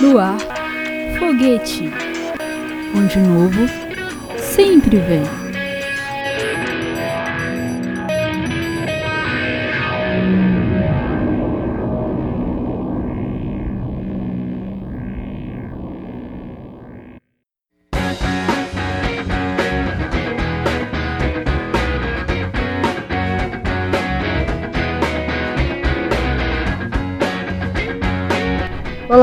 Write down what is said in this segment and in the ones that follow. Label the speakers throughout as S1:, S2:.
S1: Luar, foguete, onde novo sempre vem.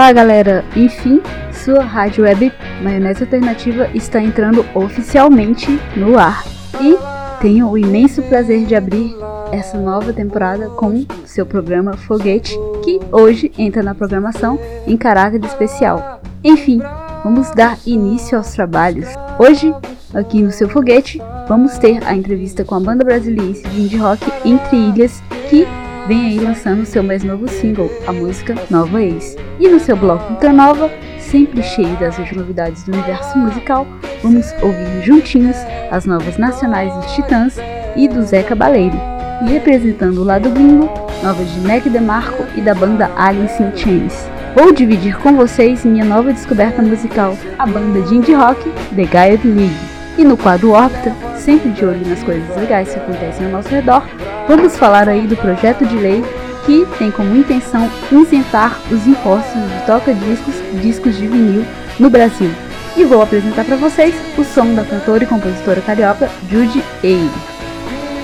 S1: Olá, galera! Enfim, sua rádio web Maionese Alternativa está entrando oficialmente no ar. E tenho o imenso prazer de abrir essa nova temporada com seu programa Foguete, que hoje entra na programação em caráter especial. Enfim, vamos dar início aos trabalhos. Hoje, aqui no seu Foguete, vamos ter a entrevista com a banda brasileira de indie rock Entre Ilhas, que vem aí lançando seu mais novo single, a música Nova Ex. E no seu bloco Ultranova, sempre cheio das novidades do universo musical, vamos ouvir juntinhos as novas nacionais dos Titãs e do Zé Cabaleiro. E representando o lado gringo, novas de Mac DeMarco e da banda Alice in Chains. Vou dividir com vocês minha nova descoberta musical, a banda de indie rock The Gaia League. E no quadro Órbita, sempre de olho nas coisas legais que acontecem ao nosso redor, vamos falar aí do projeto de lei que tem como intenção isentar os impostos de toca-discos discos de vinil no Brasil. E vou apresentar para vocês o som da cantora e compositora carioca Judy Aire.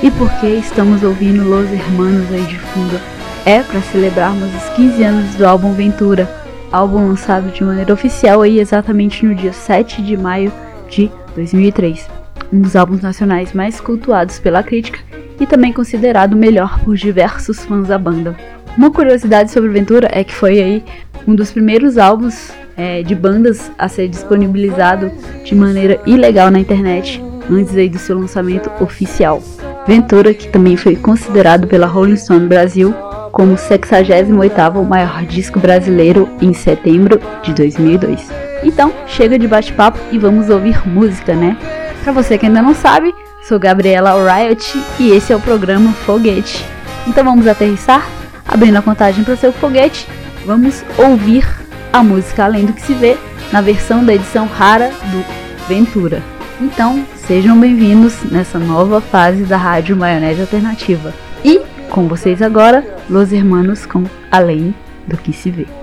S1: E por que estamos ouvindo Los Hermanos aí de fundo? É para celebrarmos os 15 anos do álbum Ventura, álbum lançado de maneira oficial aí exatamente no dia 7 de maio de 2003, um dos álbuns nacionais mais cultuados pela crítica e também considerado o melhor por diversos fãs da banda. Uma curiosidade sobre Ventura é que foi aí um dos primeiros álbuns é, de bandas a ser disponibilizado de maneira ilegal na internet antes aí do seu lançamento oficial. Ventura, que também foi considerado pela Rolling Stone Brasil como o 68º maior disco brasileiro em setembro de 2002. Então, chega de bate-papo e vamos ouvir música, né? Pra você que ainda não sabe, sou Gabriela Riot e esse é o programa Foguete. Então vamos aterrissar? Abrindo a contagem para o seu foguete, vamos ouvir a música Além do que se vê na versão da edição rara do Ventura. Então, sejam bem-vindos nessa nova fase da Rádio Maionese Alternativa. E com vocês agora, Los Hermanos com Além do que se vê.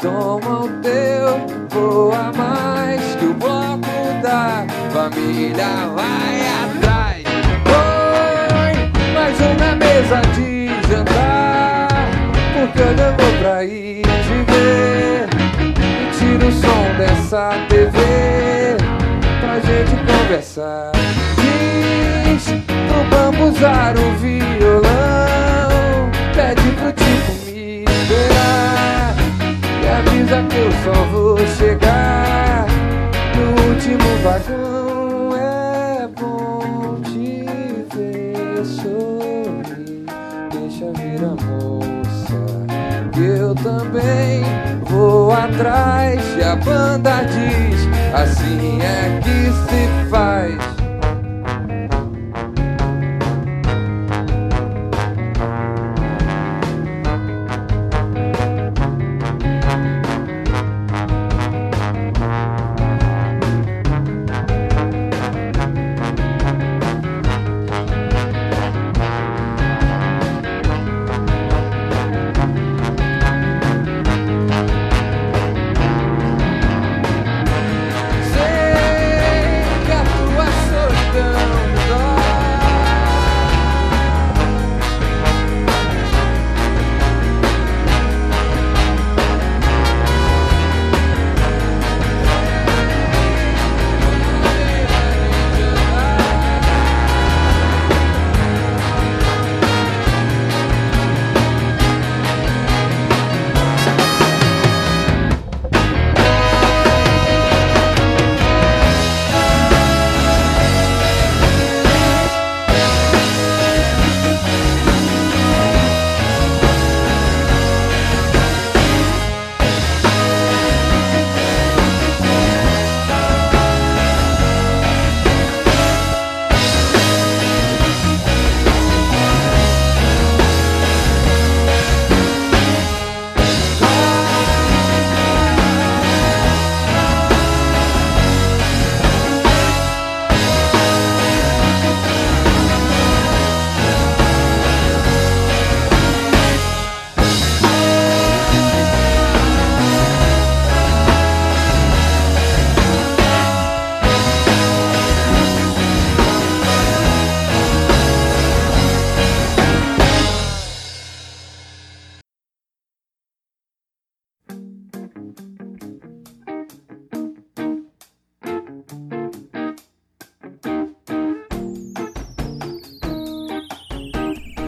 S2: toma o teu, voa mais que o bloco
S3: da família vai atrás. Põe mais um na mesa de jantar, porque eu não vou pra ir te ver. E tira o som dessa TV pra gente conversar. Diz pro bambu usar o violão, pede pro tipo me esperar avisa que eu só vou chegar no último vagão. É bom te ver sorrir, deixa vir a moça. Eu também vou atrás e a banda diz: assim é que se faz.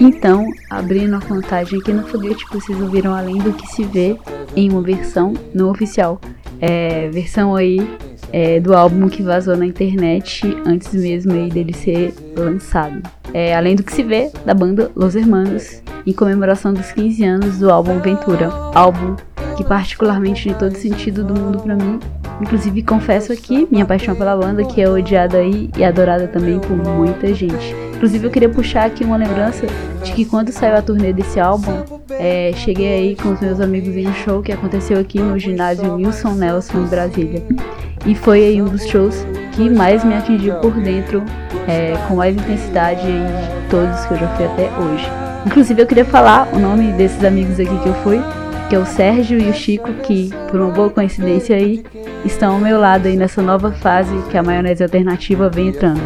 S1: Então, abrindo a contagem aqui no foguete, vocês ouviram além do que se vê em uma versão não oficial. É, versão aí é, do álbum que vazou na internet antes mesmo aí dele ser lançado. É, além do que se vê da banda Los Hermanos, em comemoração dos 15 anos do álbum Ventura, álbum que particularmente de todo sentido do mundo para mim. Inclusive confesso aqui minha paixão pela banda que é odiada aí e adorada também por muita gente. Inclusive, eu queria puxar aqui uma lembrança de que quando saiu a turnê desse álbum, é, cheguei aí com os meus amigos em um show que aconteceu aqui no ginásio Wilson Nelson, em Brasília. E foi aí um dos shows que mais me atingiu por dentro, é, com mais intensidade de todos que eu já fui até hoje. Inclusive, eu queria falar o nome desses amigos aqui que eu fui, que é o Sérgio e o Chico, que, por uma boa coincidência aí, estão ao meu lado aí nessa nova fase que a maionese alternativa vem entrando.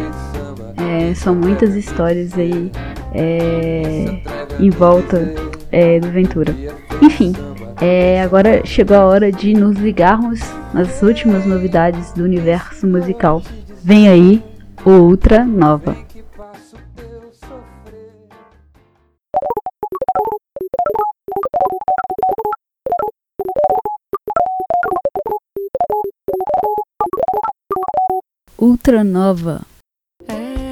S1: É, são muitas histórias aí é, em volta é, do Ventura. Enfim, é, agora chegou a hora de nos ligarmos nas últimas novidades do universo musical. Vem aí o Ultra Nova. Ultra Nova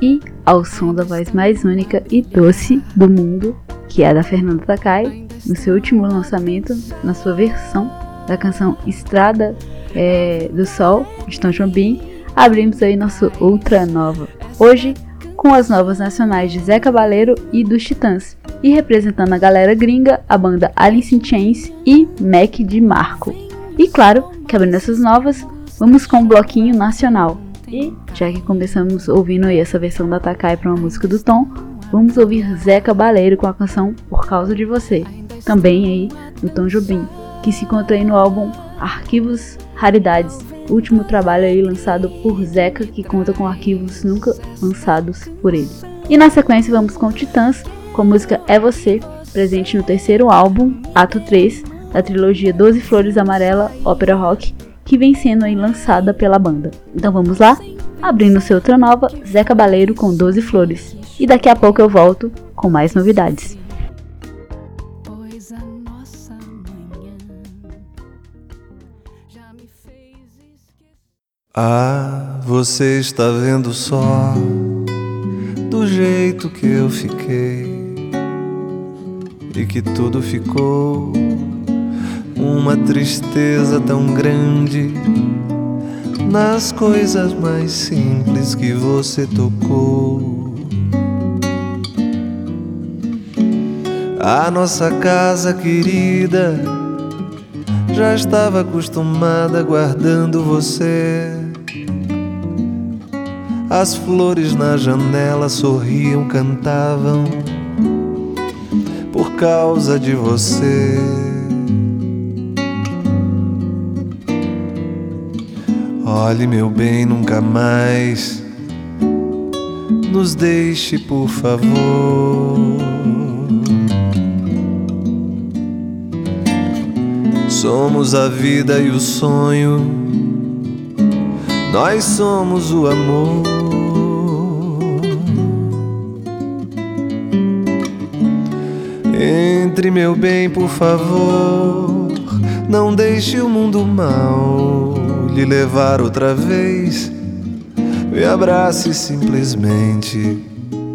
S1: e ao som da voz mais única e doce do mundo, que é a da Fernanda Takai, no seu último lançamento, na sua versão da canção Estrada é, do Sol, de Tom Jobim, abrimos aí nosso Ultra Nova. Hoje, com as novas nacionais de Zé Cabaleiro e dos Titãs, e representando a galera gringa, a banda Alice in Chains e Mac de Marco. E claro, que abrindo essas novas, vamos com um bloquinho nacional. E já que começamos ouvindo aí essa versão da Takai para uma música do Tom, vamos ouvir Zé Cabaleiro com a canção Por Causa de Você, também aí do Tom Jobim, que se encontra aí no álbum Arquivos Raridades, último trabalho aí lançado por Zeca, que conta com arquivos nunca lançados por ele. E na sequência vamos com Titãs, com a música É Você, presente no terceiro álbum, Ato 3, da trilogia Doze Flores Amarela, Ópera Rock, que vem sendo lançada pela banda. Então vamos lá? Abrindo seu outra nova, Zé Cabaleiro com Doze Flores. E daqui a pouco eu volto com mais novidades.
S4: Ah, você está vendo só do jeito que eu fiquei e que tudo ficou uma tristeza tão grande nas coisas mais simples que você tocou. A nossa casa querida já estava acostumada guardando você. As flores na janela sorriam, cantavam causa de você. Olhe, meu bem, nunca mais nos deixe, por favor. Somos a vida e o sonho, nós somos o amor. Entre, meu bem, por favor, não deixe o mundo mal lhe levar outra vez. Me abrace simplesmente,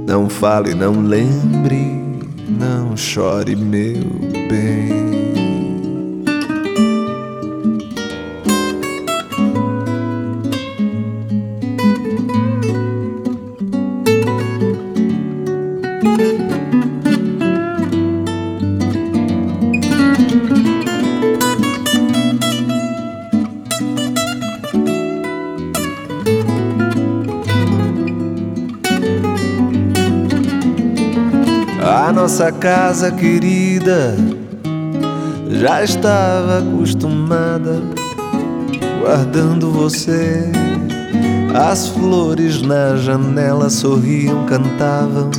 S4: não fale, não lembre, não chore, meu bem. Nossa casa querida já estava acostumada guardando você. As flores na janela sorriam, cantavam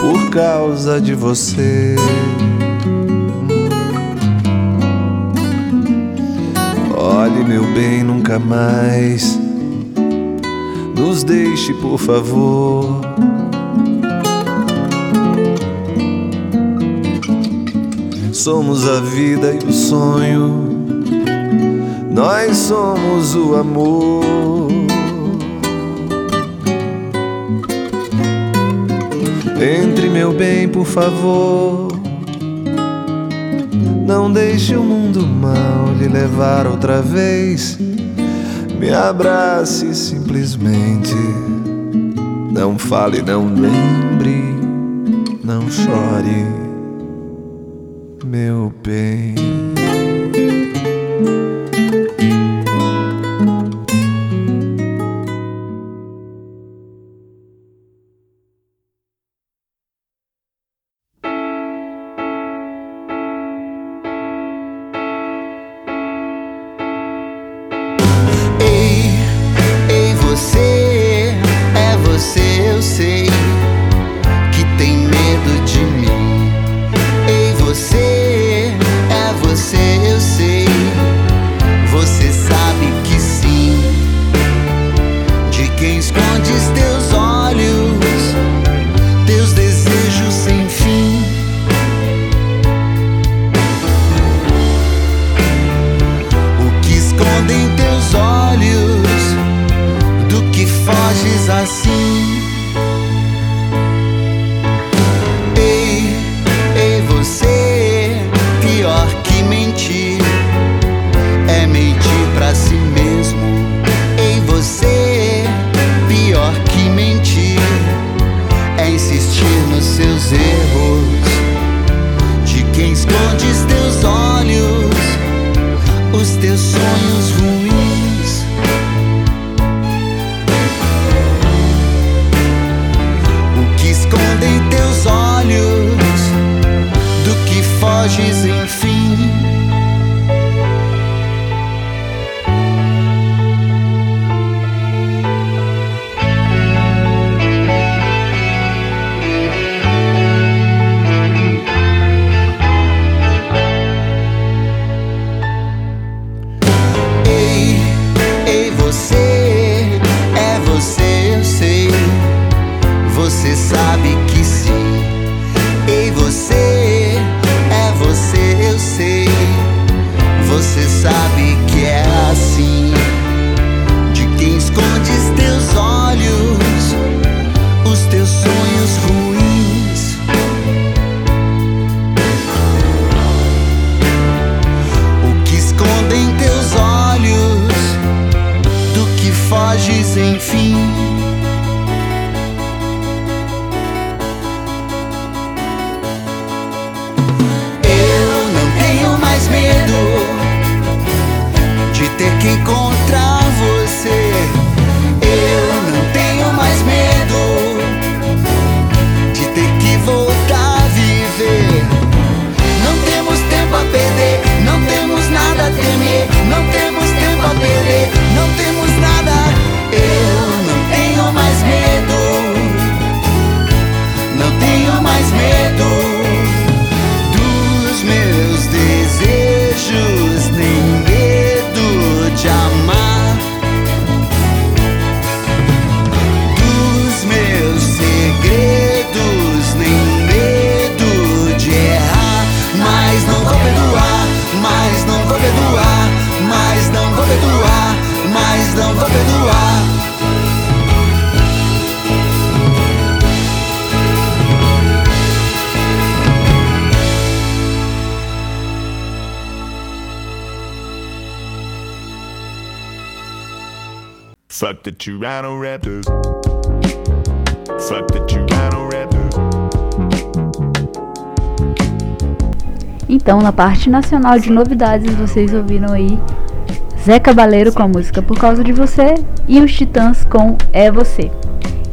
S4: por causa de você. Olhe, meu bem, nunca mais nos deixe, por favor. Somos a vida e o sonho, nós somos o amor. Entre, meu bem, por favor. Não deixe o mundo mal lhe levar outra vez. Me abrace simplesmente. Não fale, não lembre, não chore
S5: dizem fim.
S1: Então, na parte nacional de novidades, vocês ouviram aí Zé Cabaleiro com a música Por Causa de Você e os Titãs com É Você.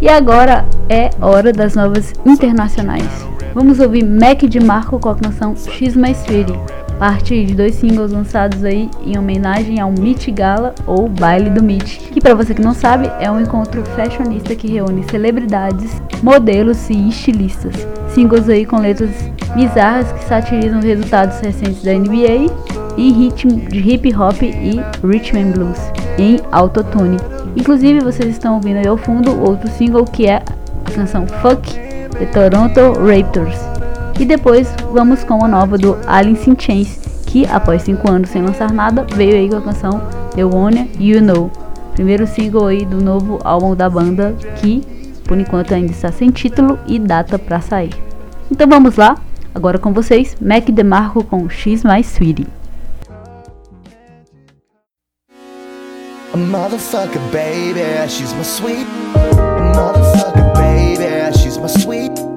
S1: E agora é hora das novas internacionais. Vamos ouvir Mac de Marco com a canção X My Sweetie, parte de dois singles lançados aí em homenagem ao Meet Gala ou Baile do Meet, que para você que não sabe é um encontro fashionista que reúne celebridades, modelos e estilistas. Singles aí com letras bizarras que satirizam os resultados recentes da NBA e ritmo de hip hop e rhythm and blues em autotune. Inclusive vocês estão ouvindo aí ao fundo outro single que é a canção Fuck The Toronto Raptors. E depois vamos com a nova do Alice in Chains, que após 5 anos sem lançar nada, veio aí com a canção The One You Know. Primeiro single aí do novo álbum da banda, que por enquanto ainda está sem título e data para sair. Então vamos lá, agora com vocês, Mac DeMarco com X My Sweetie.
S6: A motherfucker, baby, she's my sweet. Motherfucker, baby, she's my sweet.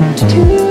S7: To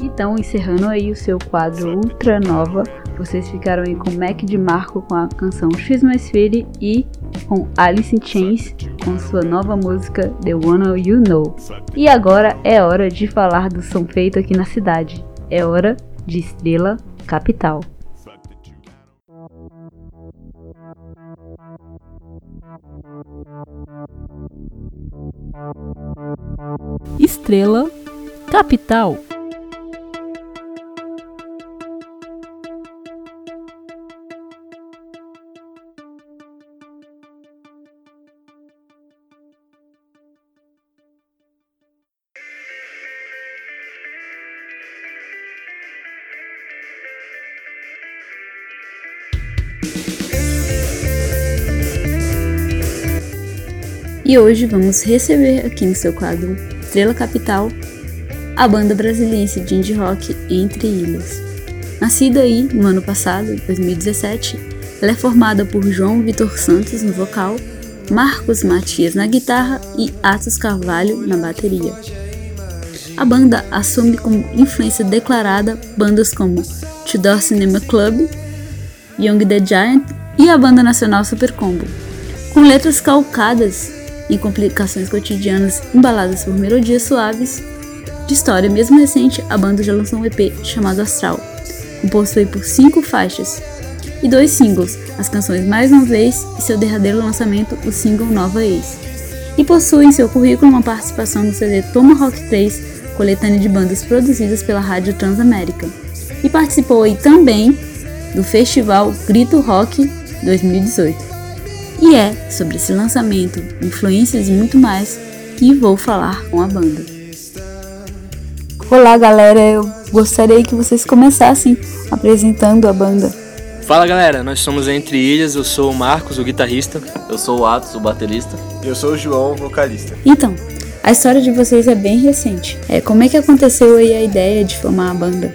S1: Então, encerrando aí o seu quadro Ultra Nova, vocês ficaram aí com Mac de Marco com a canção X Mais Fire e com Alice in Chains com sua nova música The One You Know. E agora é hora de falar do som feito aqui na cidade. É hora de Estrela Capital.
S8: Estrela Capital.
S1: E hoje vamos receber aqui no seu quadro Estrela Capital a banda brasiliense de indie rock Entre Ilhas. Nascida aí no ano passado, 2017, ela é formada por João Vitor Santos no vocal, Marcos Matias na guitarra e Atos Carvalho na bateria. A banda assume como influência declarada bandas como Tudor Cinema Club, Young the Giant e a banda nacional Super Combo, com letras calcadas em complicações cotidianas embaladas por melodias suaves. De história mesmo recente, a banda já lançou um EP chamado Astral, composto por cinco faixas e dois singles, as canções Mais Uma Vez e seu derradeiro lançamento, o single Nova Ex. E possui em seu currículo uma participação no CD Tomahawk 3, coletânea de bandas produzidas pela Rádio Transamérica. E participou aí também do festival Grito Rock 2018. E é sobre esse lançamento, influências e muito mais que vou falar com a banda. Olá, galera. Eu gostaria que vocês começassem apresentando a banda.
S9: Fala galera, nós somos Entre Ilhas, eu sou o Marcos, o guitarrista.
S10: Eu sou o Atos, o baterista.
S11: Eu sou o João, o vocalista.
S1: Então, a história de vocês é bem recente. É, como é que aconteceu aí a ideia de formar a banda?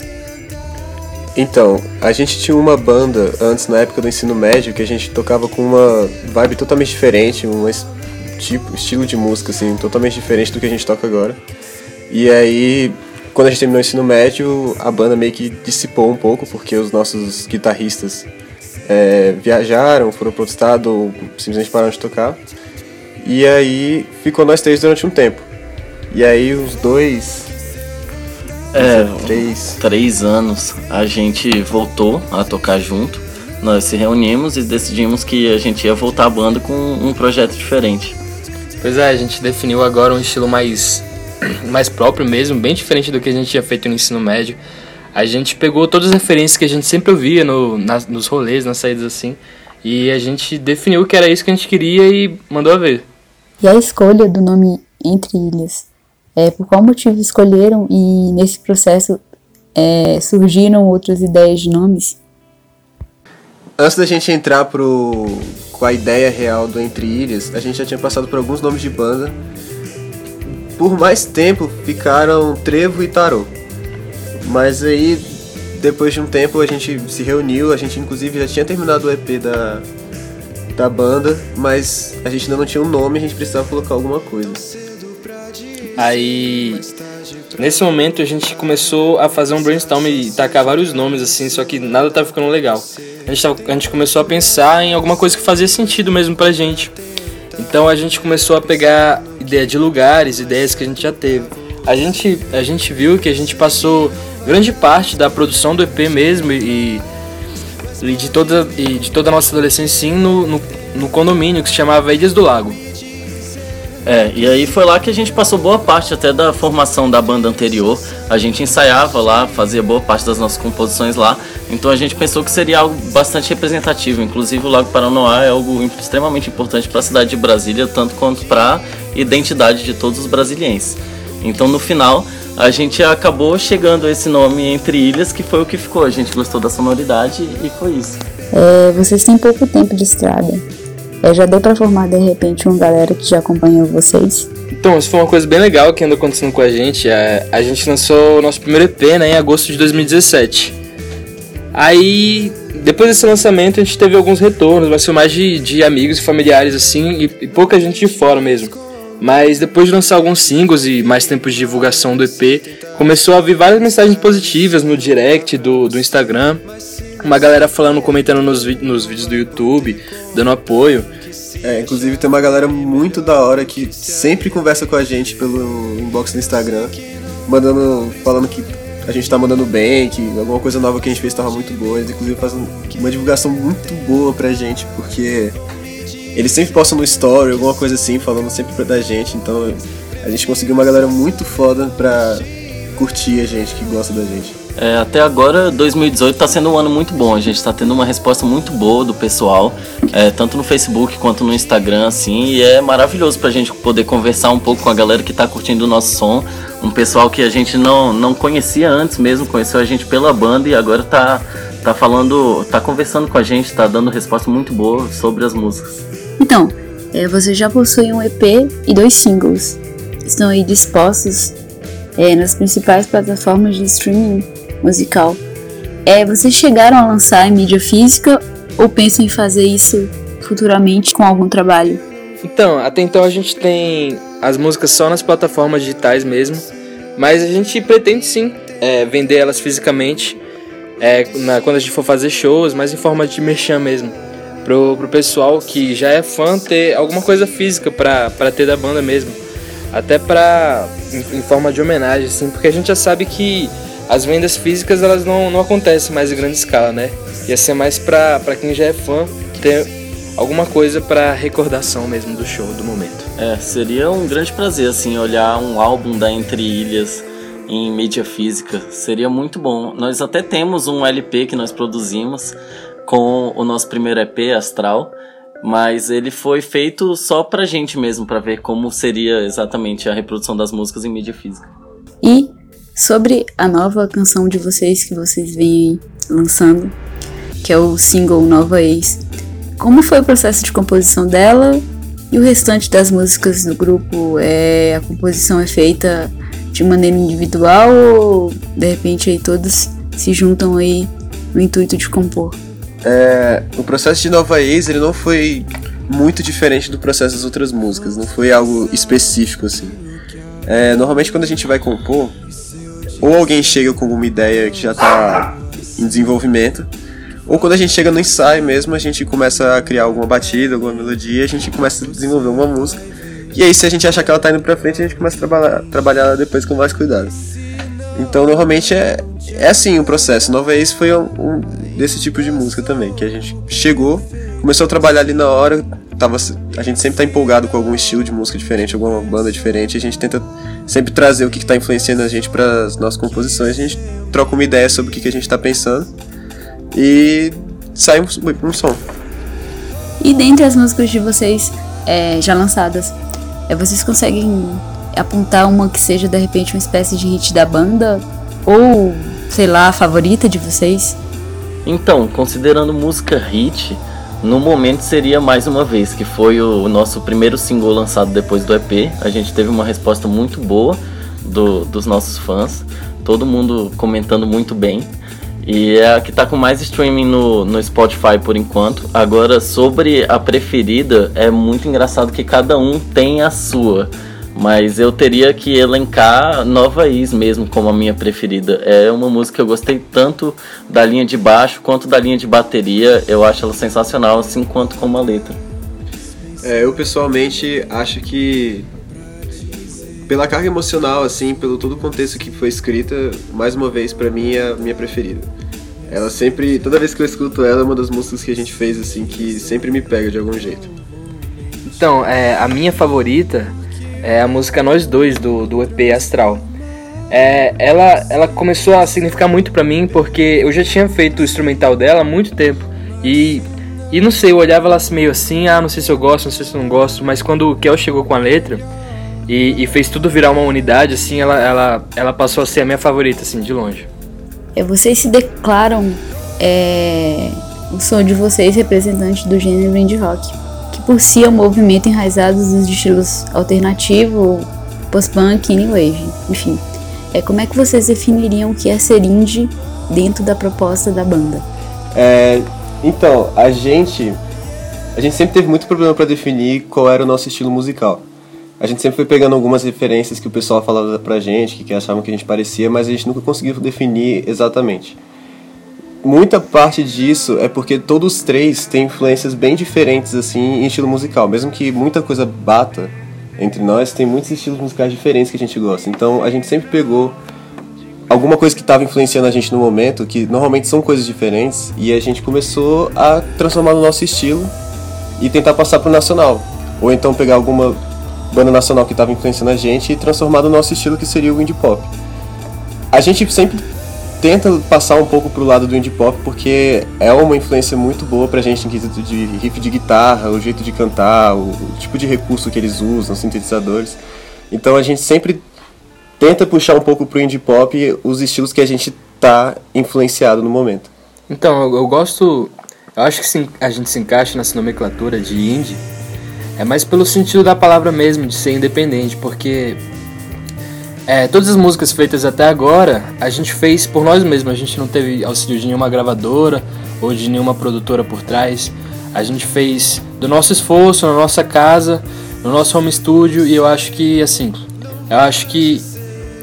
S11: Então, a gente tinha uma banda antes, na época do ensino médio, que a gente tocava com uma vibe totalmente diferente, um es- tipo, estilo de música, assim, totalmente diferente do que a gente toca agora. E aí, quando a gente terminou o ensino médio, a banda meio que dissipou um pouco, porque os nossos guitarristas é, viajaram, foram para outro estado, ou simplesmente pararam de tocar. E aí, ficou nós três durante um tempo. E aí, os dois,
S10: É,
S11: três,
S10: três anos a gente voltou a tocar junto. Nós se reunimos e decidimos que a gente ia voltar a banda com um projeto diferente.
S9: Pois é, a gente definiu agora um estilo mais, mais próprio mesmo, bem diferente do que a gente tinha feito no ensino médio. A gente pegou todas as referências que a gente sempre ouvia no, nas- nos rolês, nas saídas assim, e a gente definiu que era isso que a gente queria e mandou a ver.
S1: E a escolha do nome Entre Ilhas? É, por qual motivo escolheram e nesse processo é, surgiram outras ideias de nomes?
S11: Antes da gente entrar pro, com a ideia real do Entre Ilhas, a gente já tinha passado por alguns nomes de banda. Por mais tempo ficaram Trevo e Tarô. Mas aí, depois de um tempo, a gente se reuniu, a gente inclusive já tinha terminado o EP da, da banda, mas a gente ainda não tinha um nome, a gente precisava colocar alguma coisa.
S9: Aí, nesse momento, a gente começou a fazer um brainstorm e tacar vários nomes assim, só que nada tava ficando legal. A gente, tava- a gente começou a pensar em alguma coisa que fazia sentido mesmo pra gente. Então a gente começou a pegar ideia de lugares, ideias que a gente já teve. A gente, a gente viu que a gente passou grande parte da produção do EP mesmo e, e de, toda, e de toda a nossa adolescência sim no, no, no condomínio que se chamava Ilhas do Lago.
S10: É, e aí foi lá que a gente passou boa parte até da formação da banda anterior. A gente ensaiava lá, fazia boa parte das nossas composições lá. Então a gente pensou que seria algo bastante representativo. Inclusive o Lago Paranoá é algo extremamente importante para a cidade de Brasília, tanto quanto para identidade de todos os brasilienses. Então no final a gente acabou chegando a esse nome Entre Ilhas, que foi o que ficou. A gente gostou da sonoridade e foi isso.
S1: É, vocês têm pouco tempo de estrada. É, já deu pra formar de repente uma galera que já acompanhou vocês?
S9: Então, isso foi uma coisa bem legal que andou acontecendo com a gente. A, a gente lançou o nosso primeiro EP né, em agosto de 2017. Aí, depois desse lançamento, a gente teve alguns retornos, mas foi mais de, de amigos e familiares assim, e, e pouca gente de fora mesmo. Mas depois de lançar alguns singles e mais tempo de divulgação do EP, começou a vir várias mensagens positivas no direct do, do Instagram. Uma galera falando, comentando nos, nos vídeos do YouTube, dando apoio.
S11: É, inclusive tem uma galera muito da hora que sempre conversa com a gente pelo inbox do Instagram, mandando, falando que a gente tá mandando bem, que alguma coisa nova que a gente fez tava muito boa. Inclusive fazem uma divulgação muito boa pra gente, porque eles sempre postam no story, alguma coisa assim, falando sempre da gente. Então a gente conseguiu uma galera muito foda pra curtir a gente, que gosta da gente.
S10: É, até agora, 2018 está sendo um ano muito bom. A gente está tendo uma resposta muito boa do pessoal, é, tanto no Facebook quanto no Instagram, assim, e é maravilhoso para a gente poder conversar um pouco com a galera que está curtindo o nosso som. Um pessoal que a gente não, não conhecia antes mesmo, conheceu a gente pela banda e agora tá, tá falando, tá conversando com a gente, tá dando resposta muito boa sobre as músicas.
S1: Então, é, você já possui um EP e dois singles. Estão aí dispostos é, nas principais plataformas de streaming musical. É, vocês chegaram a lançar em mídia física ou pensam em fazer isso futuramente com algum trabalho?
S9: Então, até então a gente tem as músicas só nas plataformas digitais mesmo, mas a gente pretende sim é, vender elas fisicamente é, na, quando a gente for fazer shows, mas em forma de merchan mesmo. Pro, pro pessoal que já é fã ter alguma coisa física pra, ter da banda mesmo. Até pra. Em, em forma de homenagem, assim, porque a gente já sabe que as vendas físicas elas não, não acontecem mais em grande escala, né? Ia ser mais pra, pra quem já é fã ter alguma coisa para recordação mesmo do show, do momento.
S10: É, seria um grande prazer, assim, olhar um álbum da Entre Ilhas em mídia física. Seria muito bom. Nós até temos um LP que nós produzimos com o nosso primeiro EP, Astral, mas ele foi feito só pra gente mesmo, para ver como seria exatamente a reprodução das músicas em mídia física.
S1: E sobre a nova canção de vocês que vocês vêm lançando, que é o single Nova Ex. Como foi o processo de composição dela e o restante das músicas do grupo? É, a composição é feita de maneira individual ou de repente aí todos se juntam aí no intuito de compor?
S11: É, o processo de Nova Ex ele não foi muito diferente do processo das outras músicas, não foi algo específico assim. É, normalmente quando a gente vai compor, ou alguém chega com alguma ideia que já está em desenvolvimento, ou quando a gente chega no ensaio mesmo, a gente começa a criar alguma batida, alguma melodia, a gente começa a desenvolver uma música. E aí, se a gente achar que ela está indo pra frente, a gente começa a trabalhar, trabalhar depois com mais cuidado. Então, normalmente é, é assim o processo. Nova Ace foi um, um, desse tipo de música também, que a gente chegou, começou a trabalhar ali na hora, tava, a gente sempre tá empolgado com algum estilo de música diferente, alguma banda diferente, a gente tenta sempre trazer o que está influenciando a gente para as nossas composições, a gente troca uma ideia sobre o que, que a gente está pensando e sai um, um, som.
S1: E dentre as músicas de vocês é, já lançadas, é, vocês conseguem apontar uma que seja de repente uma espécie de hit da banda ou sei lá, a favorita de vocês?
S10: Então, considerando música hit, no momento seria mais uma vez, que foi o nosso primeiro single lançado depois do EP. A gente teve uma resposta muito boa do, dos nossos fãs, todo mundo comentando muito bem. E é a que tá com mais streaming no, no Spotify por enquanto. Agora, sobre a preferida, é muito engraçado que cada um tem a sua. Mas eu teria que elencar Nova Is mesmo como a minha preferida. É uma música que eu gostei tanto da linha de baixo quanto da linha de bateria. Eu acho ela sensacional, assim quanto como a letra.
S11: É, eu pessoalmente acho que pela carga emocional, assim, pelo todo o contexto que foi escrita, mais uma vez para mim é a minha preferida. Ela sempre, toda vez que eu escuto ela, é uma das músicas que a gente fez assim que sempre me pega de algum jeito.
S9: Então, é, a minha favorita é a música Nós Dois do, do EP Astral. É, ela, ela começou a significar muito para mim porque eu já tinha feito o instrumental dela há muito tempo e, e não sei, eu olhava ela meio assim, ah, não sei se eu gosto, não sei se eu não gosto, mas quando o Kel chegou com a letra e, e fez tudo virar uma unidade, assim, ela, ela, ela passou a ser a minha favorita, assim, de longe.
S1: É, vocês se declaram é, o som de vocês representante do gênero indie rock por si é um movimento enraizado nos estilos alternativo, post-punk e new wave, enfim. É, como é que vocês definiriam o que é ser indie dentro da proposta da banda?
S11: É, então, a gente a gente sempre teve muito problema para definir qual era o nosso estilo musical. A gente sempre foi pegando algumas referências que o pessoal falava pra gente, que, que achavam que a gente parecia, mas a gente nunca conseguiu definir exatamente. Muita parte disso é porque todos os três têm influências bem diferentes assim em estilo musical, mesmo que muita coisa bata entre nós, tem muitos estilos musicais diferentes que a gente gosta. Então a gente sempre pegou alguma coisa que estava influenciando a gente no momento, que normalmente são coisas diferentes, e a gente começou a transformar no nosso estilo e tentar passar pro nacional. Ou então pegar alguma banda nacional que estava influenciando a gente e transformar no nosso estilo que seria o indie pop. A gente sempre tenta passar um pouco pro lado do indie pop porque é uma influência muito boa pra gente em quesito de riff de guitarra, o jeito de cantar, o, tipo de recurso que eles usam, sintetizadores. Então a gente sempre tenta puxar um pouco pro indie pop os estilos que a gente tá influenciado no momento.
S9: Então, eu, eu gosto. Eu acho que sim, a gente se encaixa nessa nomenclatura de indie. É mais pelo sentido da palavra mesmo, de ser independente, porque é, todas as músicas feitas até agora a gente fez por nós mesmos. A gente não teve auxílio de nenhuma gravadora ou de nenhuma produtora por trás. A gente fez do nosso esforço, na nossa casa, no nosso home studio e eu acho que assim, eu acho que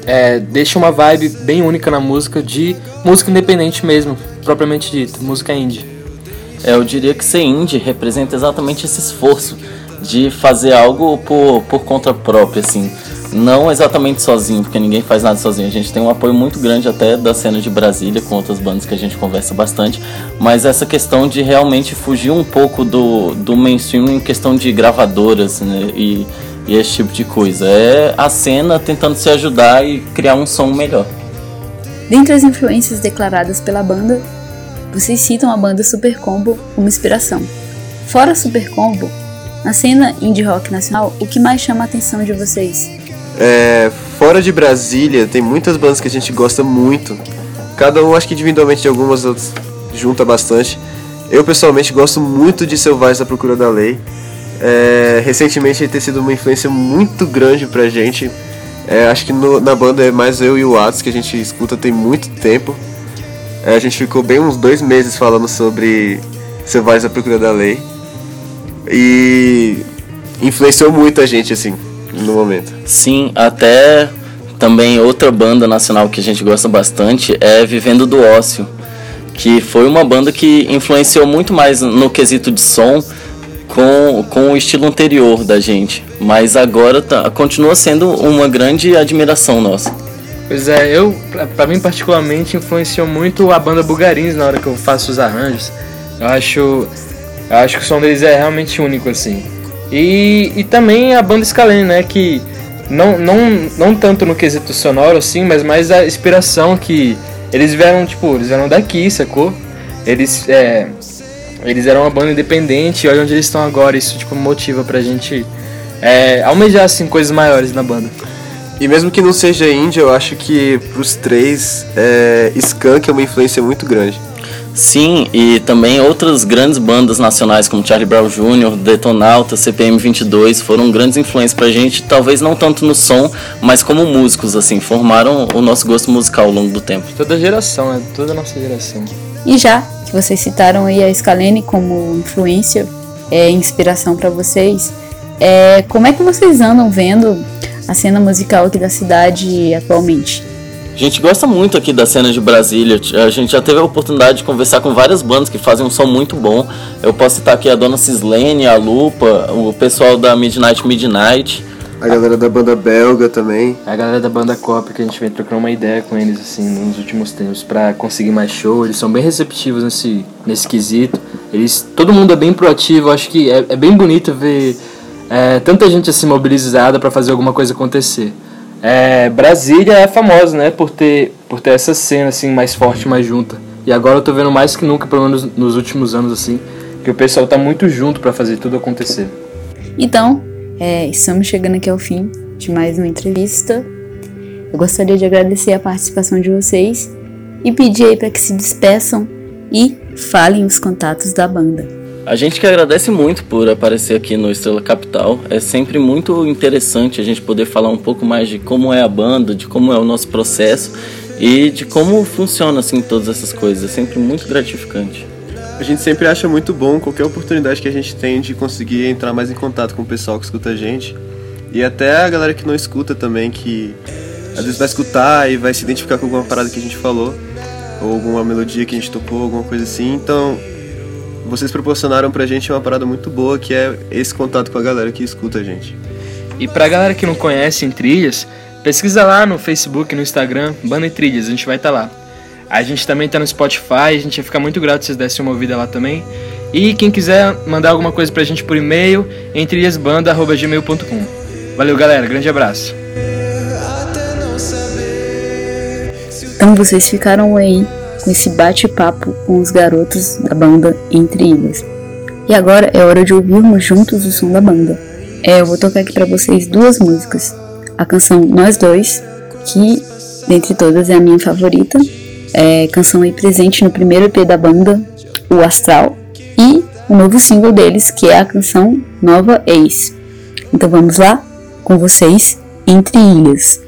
S9: é, deixa uma vibe bem única na música de música independente mesmo, propriamente dito, música indie.
S10: É, eu diria que ser indie representa exatamente esse esforço de fazer algo por, por conta própria, assim. Não exatamente sozinho, porque ninguém faz nada sozinho. A gente tem um apoio muito grande até da cena de Brasília, com outras bandas que a gente conversa bastante. Mas essa questão de realmente fugir um pouco do, do mainstream em questão de gravadoras né, e, e esse tipo de coisa. É a cena tentando se ajudar e criar um som melhor.
S1: Dentre as influências declaradas pela banda, vocês citam a banda Super Combo como inspiração. Fora Super Combo, na cena indie rock nacional, o que mais chama a atenção de vocês?
S11: É, fora de Brasília, tem muitas bandas que a gente gosta muito. Cada um, acho que individualmente de algumas outras, junta bastante. Eu pessoalmente gosto muito de Selvagens da Procura da Lei. É, recentemente ele tem sido uma influência muito grande pra gente. É, acho que no, na banda é mais eu e o Atos que a gente escuta tem muito tempo. É, a gente ficou bem uns dois meses falando sobre Selvagens da Procura da Lei. E influenciou muito a gente, assim, no momento.
S10: Sim, até também outra banda nacional que a gente gosta bastante é Vivendo do Ócio, que foi uma banda que influenciou muito mais no quesito de som com, com o estilo anterior da gente, mas agora tá, continua sendo uma grande admiração nossa.
S9: Pois é, eu, pra, pra mim particularmente, influenciou muito a banda Bugarins na hora que eu faço os arranjos. Eu acho, eu acho que o som deles é realmente único, assim. E, e também a banda Scalene, né, que não, não, não tanto no quesito sonoro, assim, mas mais a inspiração que eles vieram, tipo, eles vieram daqui, sacou? Eles, é, eles eram uma banda independente e olha onde eles estão agora. Isso, tipo, motiva pra gente é, almejar, assim, coisas maiores na banda.
S11: E mesmo que não seja indie, eu acho que pros três, é, Skunk é uma influência muito grande.
S10: Sim, e também outras grandes bandas nacionais como Charlie Brown Jr., Detonauta, CPM 22 foram grandes influências pra gente, talvez não tanto no som, mas como músicos, assim, formaram o nosso gosto musical ao longo do tempo.
S9: Toda geração, né? Toda a nossa geração.
S1: E já que vocês citaram aí a Scalene como influência, é, inspiração para vocês, é, como é que vocês andam vendo a cena musical aqui da cidade atualmente?
S10: A gente gosta muito aqui da cena de Brasília. A gente já teve a oportunidade de conversar com várias bandas que fazem um som muito bom. Eu posso citar aqui a Dona Cislene, a Lupa, o pessoal da Midnight Midnight.
S11: A galera da banda belga também.
S9: A galera da banda Cop que a gente vem trocando uma ideia com eles assim nos últimos tempos para conseguir mais show. Eles são bem receptivos nesse, nesse quesito. Eles, todo mundo é bem proativo. Acho que é, é bem bonito ver é, tanta gente assim mobilizada para fazer alguma coisa acontecer. É, Brasília é famosa, né, por ter, por ter essa cena assim mais forte, mais junta. E agora eu tô vendo mais que nunca, pelo menos nos últimos anos assim, que o pessoal tá muito junto para fazer tudo acontecer.
S1: Então, é, estamos chegando aqui ao fim de mais uma entrevista. Eu gostaria de agradecer a participação de vocês e pedir aí para que se despeçam e falem os contatos da banda.
S10: A gente que agradece muito por aparecer aqui no Estrela Capital. É sempre muito interessante a gente poder falar um pouco mais de como é a banda, de como é o nosso processo e de como funciona assim todas essas coisas. É sempre muito gratificante.
S11: A gente sempre acha muito bom qualquer oportunidade que a gente tem de conseguir entrar mais em contato com o pessoal que escuta a gente. E até a galera que não escuta também, que às vezes vai escutar e vai se identificar com alguma parada que a gente falou, ou alguma melodia que a gente tocou, alguma coisa assim. Então, vocês proporcionaram pra gente uma parada muito boa, que é esse contato com a galera que escuta a gente.
S9: E pra galera que não conhece em trilhas, pesquisa lá no Facebook, no Instagram, Banda e Trilhas, a gente vai estar lá. A gente também tá no Spotify, a gente ia ficar muito grato se vocês dessem uma ouvida lá também. E quem quiser mandar alguma coisa pra gente por e-mail, em trilhasbanda.gmail.com. Valeu, galera. Grande abraço.
S12: Então vocês ficaram aí com esse bate-papo com os garotos da banda Entre Ilhas. E agora é hora de ouvirmos juntos o som da banda. É, eu vou tocar aqui pra vocês duas músicas. A canção Nós Dois, que dentre todas é a minha favorita. É canção aí presente no primeiro EP da banda, O Astral, e o novo single deles, que é a canção Nova Ex. Então vamos lá com vocês, Entre Ilhas.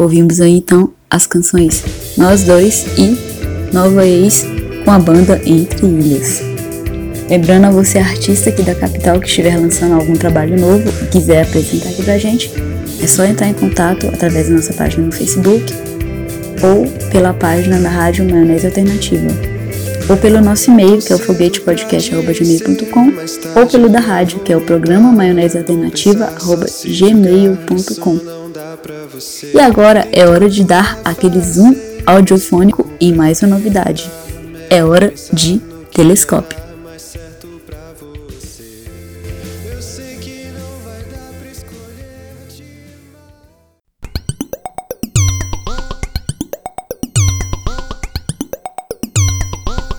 S1: Ouvimos aí então as canções Nós Dois e Nova Ex com a banda Entre Ilhas. Lembrando a você, artista aqui da capital que estiver lançando algum trabalho novo e quiser apresentar aqui pra gente, é só entrar em contato através da nossa página no Facebook ou pela página da Rádio Maionese Alternativa, ou pelo nosso e-mail, que é o foguetepodcast.gmail.com, ou pelo da rádio, que é o programa maionese alternativa.gmail.com. E agora é hora de dar aquele zoom audiofônico em mais uma novidade. É hora de telescópio.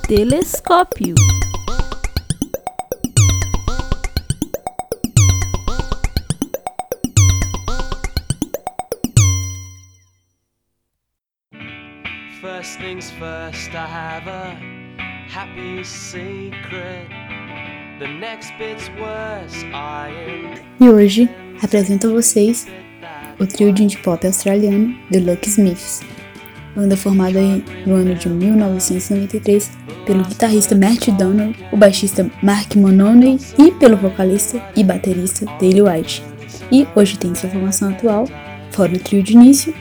S1: Telescópio.
S8: First things first, I have a happy secret. The next bit's worse, I am.
S1: E hoje apresento a vocês o trio de indie pop australiano The Lucky Smiths, banda formada no ano de 1993 pelo guitarrista Matt Donald, o baixista Mark Mononey e pelo vocalista e baterista Daley White. E hoje tem sua formação atual, fora o trio de início,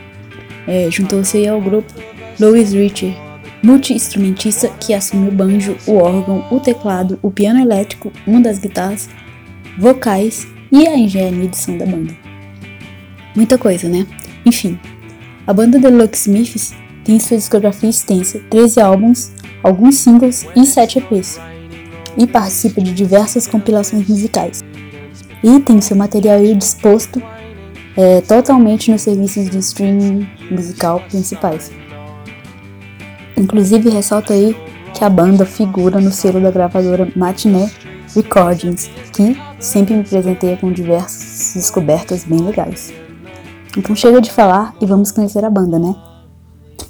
S1: é, juntou-se ao grupo Louis Richer, multi-instrumentista que assume o banjo, o órgão, o teclado, o piano elétrico, uma das guitarras, vocais e a engenharia de som da banda. Muita coisa, né? Enfim, a banda The Locksmiths tem sua discografia extensa, 13 álbuns, alguns singles e 7 EPs, e participa de diversas compilações musicais. E tem seu material disposto é, totalmente nos serviços de streaming musical principais. Inclusive, ressalto aí que a banda figura no selo da gravadora Matiné Recordings, que sempre me presenteia com diversas descobertas bem legais. Então chega de falar e vamos conhecer a banda, né?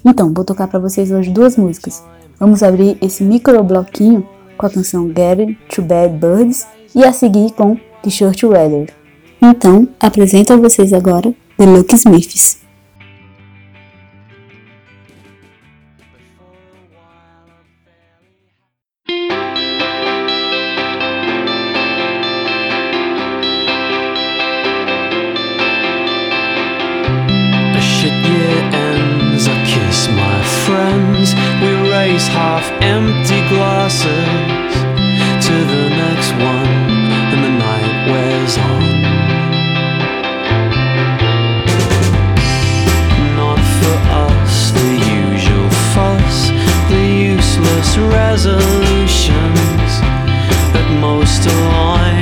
S1: Então, vou tocar para vocês hoje duas músicas. Vamos abrir esse micro bloquinho com a canção Get to Bad Birds e a seguir com T-Shirt Weather. Então, apresento a vocês agora The Lucky Smiths.
S8: Friends. We raise half empty glasses to the next one, and the night wears on. Not for us, the usual fuss, the useless resolutions that most align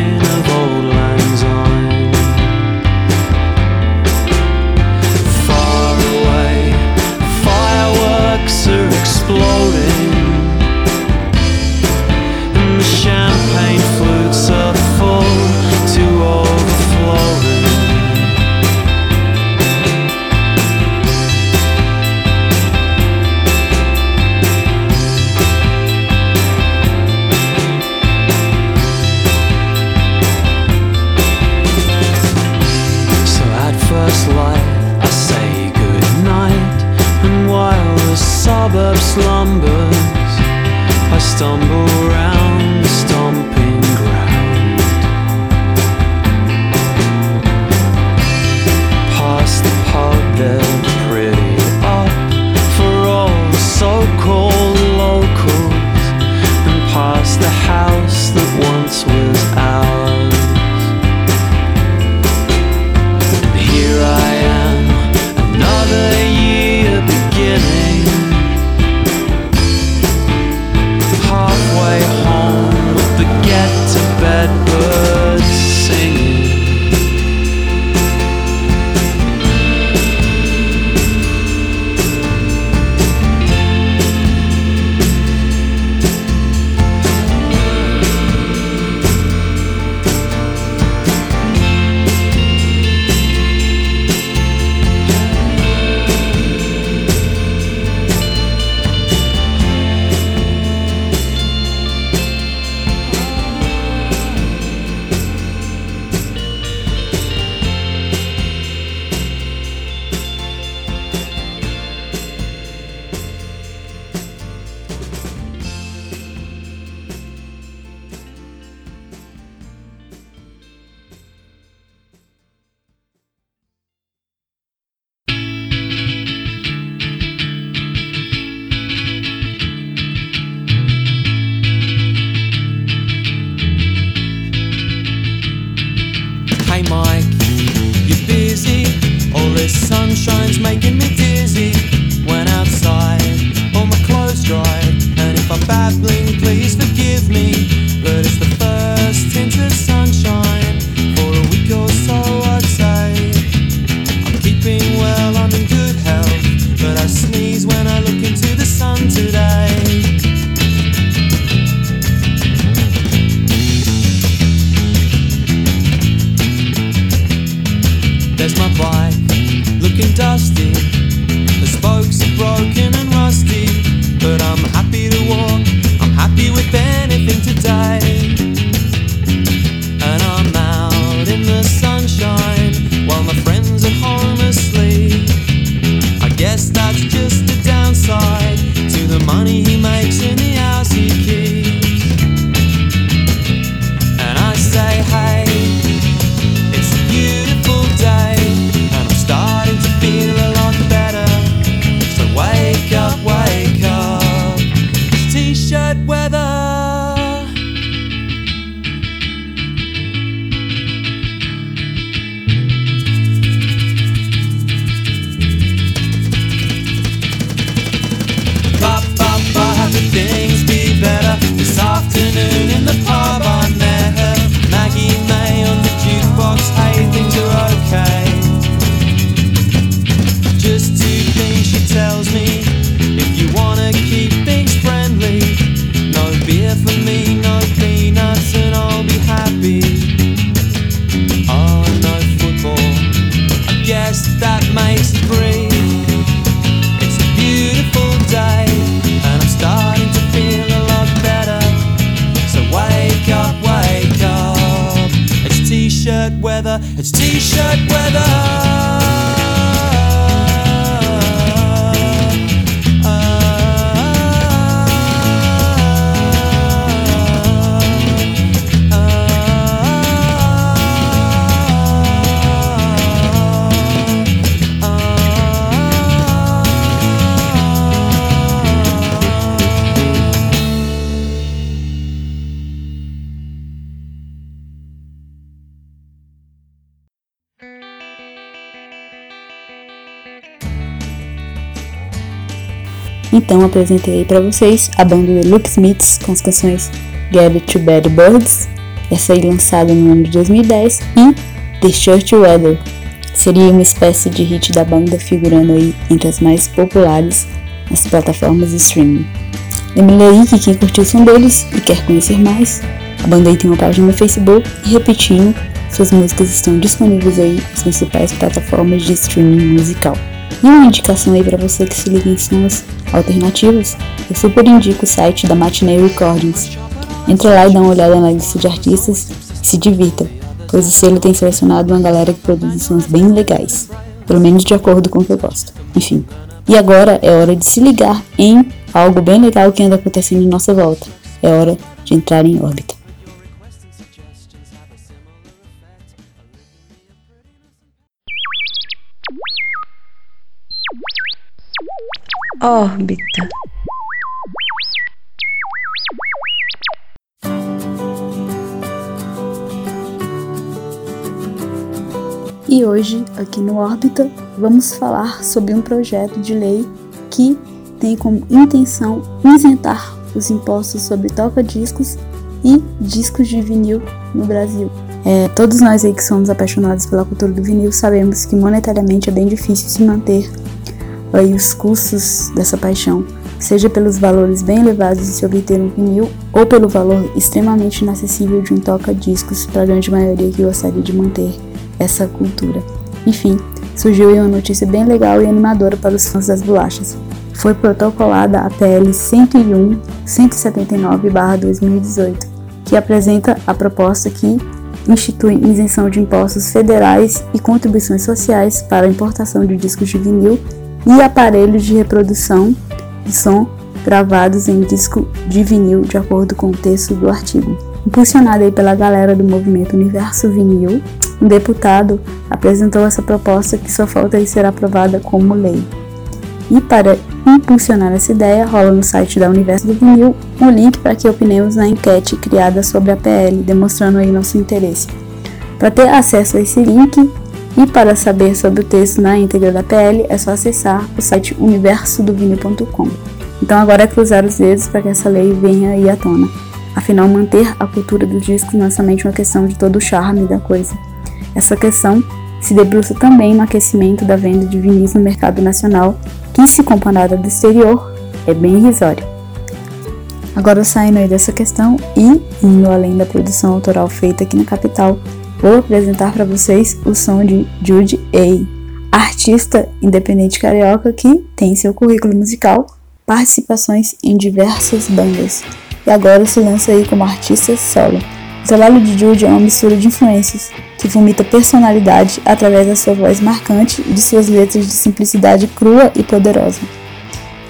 S1: Então apresentei para vocês a banda Luke Smiths com as canções Get to Bad Birds, essa aí lançada no ano de 2010, e The Church Weather. Seria uma espécie de hit da banda figurando aí entre as mais populares nas plataformas de streaming. Lembrando aí que quem curtiu o som deles e quer conhecer mais, a banda aí tem uma página no Facebook e repetindo, suas músicas estão disponíveis aí nas principais plataformas de streaming musical. E uma indicação aí para você que se liga em sons alternativos, eu super indico o site da Matinee Recordings. Entre lá e dá uma olhada na lista de artistas e se divirta, pois o selo tem selecionado uma galera que produz sons bem legais, pelo menos de acordo com o que eu gosto. Enfim. E agora é hora de se ligar em algo bem legal que anda acontecendo em nossa volta. É hora de entrar em órbita. Órbita. E hoje, aqui no Órbita, vamos falar sobre um projeto de lei que tem como intenção isentar os impostos sobre toca-discos e discos de vinil no Brasil. É, todos nós aí que somos apaixonados pela cultura do vinil sabemos que monetariamente é bem difícil se manter aí os custos dessa paixão, seja pelos valores bem elevados de se obter um vinil ou pelo valor extremamente inacessível de um toca-discos para a grande maioria que gostaria de manter essa cultura. Enfim, surgiu aí uma notícia bem legal e animadora para os fãs das bolachas. Foi protocolada a PL 101 179/2018, que apresenta a proposta que institui isenção de impostos federais e contribuições sociais para a importação de discos de vinil e aparelhos de reprodução de som gravados em disco de vinil, de acordo com o texto do artigo. Impulsionado aí pela galera do movimento Universo Vinil, um deputado apresentou essa proposta que só falta aí ser aprovada como lei. E para impulsionar essa ideia, rola no site da Universo do Vinil um link para que opinemos na enquete criada sobre a PL, demonstrando aí nosso interesse. Para ter acesso a esse link e para saber sobre o texto na íntegra da PL, é só acessar o site universodovinil.com. Então agora é cruzar os dedos para que essa lei venha aí à tona. Afinal, manter a cultura dos discos não é somente uma questão de todo o charme da coisa. Essa questão se debruça também no aquecimento da venda de vinis no mercado nacional, que, se comparada do exterior, é bem irrisório. Agora, saindo aí dessa questão e indo além da produção autoral feita aqui na capital, vou apresentar para vocês o som de Jude A, artista independente carioca que tem em seu currículo musical participações em diversas bandas e agora se lança aí como artista solo. O trabalho de Jude é uma mistura de influências que vomita personalidade através da sua voz marcante e de suas letras de simplicidade crua e poderosa.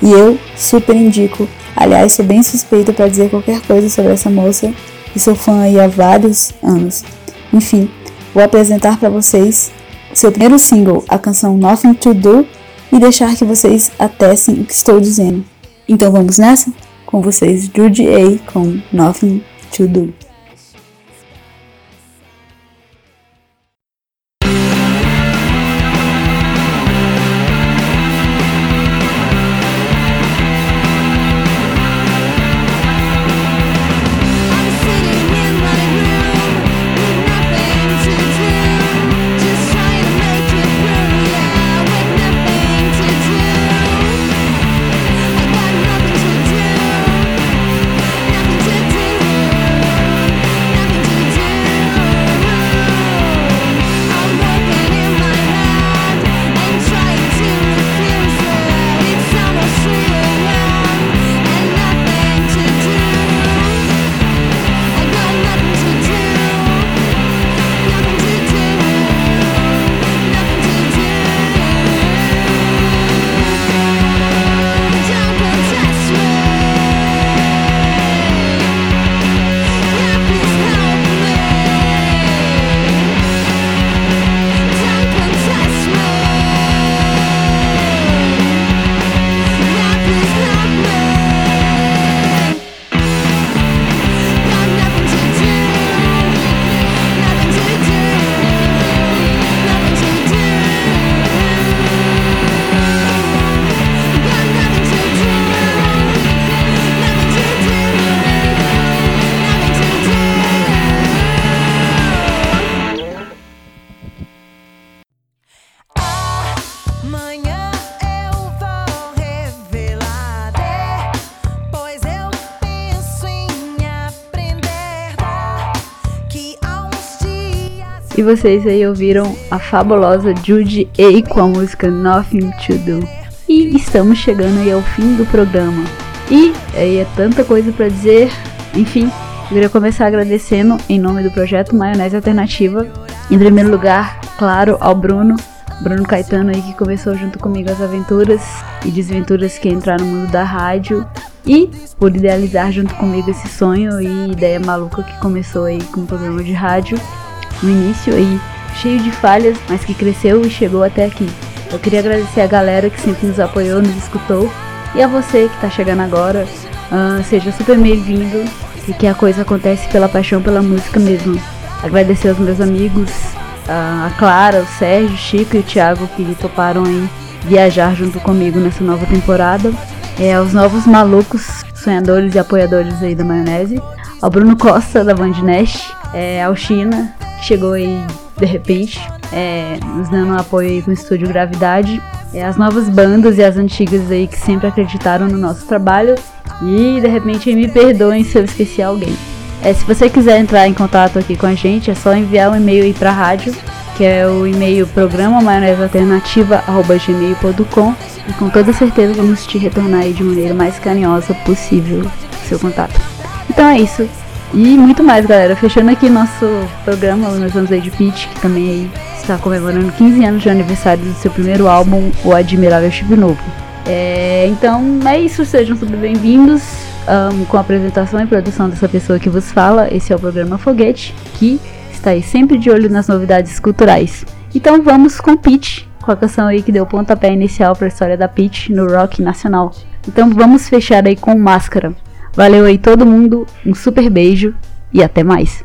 S1: E eu super indico, aliás, sou bem suspeita para dizer qualquer coisa sobre essa moça e sou fã aí há vários anos. Enfim, vou apresentar para vocês seu primeiro single, a canção Nothing to Do, e deixar que vocês atestem o que estou dizendo. Então vamos nessa? Com vocês, Judy A com Nothing to Do.
S13: Nothing to do
S1: vocês aí ouviram a fabulosa Judy A com a música Nothing to Do. E estamos chegando aí ao fim do programa. E aí é tanta coisa para dizer. Enfim, eu queria começar agradecendo em nome do projeto Maionese Alternativa. Em primeiro lugar, claro, ao Bruno, Bruno Caetano aí que começou junto comigo as aventuras e desventuras que entraram no mundo da rádio e por idealizar junto comigo esse sonho e ideia maluca que começou aí com o programa de rádio no início aí cheio de falhas, mas que cresceu e chegou até aqui. Eu queria agradecer a galera que sempre nos apoiou, nos escutou e a você que está chegando agora. Uh, seja super bem-vindo e que a coisa acontece pela paixão pela música mesmo. Agradecer aos meus amigos, a Clara, o Sérgio, o Chico e o Thiago que toparam aí viajar junto comigo nessa nova temporada. É, aos novos malucos, sonhadores e apoiadores aí da maionese. Ao Bruno Costa da Band Nest, é, ao China, chegou aí de repente, é, nos dando apoio aí com o estúdio Gravidade. É, as novas bandas e as antigas aí que sempre acreditaram no nosso trabalho. E de repente me perdoem se eu esqueci alguém. É, se você quiser entrar em contato aqui com a gente, é só enviar um e-mail aí pra rádio, que é o e-mail programa maionesealternativa.gmail.com e com toda certeza vamos te retornar aí de maneira mais carinhosa possível seu contato. Então é isso. E muito mais, galera. Fechando aqui nosso programa, nós vamos aí de Peach, que também está comemorando 15 anos de aniversário do seu primeiro álbum, O Admirável Chip Novo. É, então é isso, sejam super bem-vindos um, com a apresentação e produção dessa pessoa que vos fala. Esse é o programa Foguete, que está aí sempre de olho nas novidades culturais. Então vamos com Peach, com a canção aí que deu pontapé inicial para a história da Peach no rock nacional. Então vamos fechar aí com Máscara. Valeu aí todo mundo, um super beijo e até mais.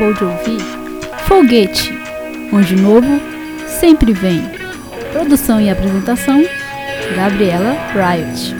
S1: acabou de ouvir, Foguete, onde novo sempre vem. Produção e apresentação, Gabriela Riot.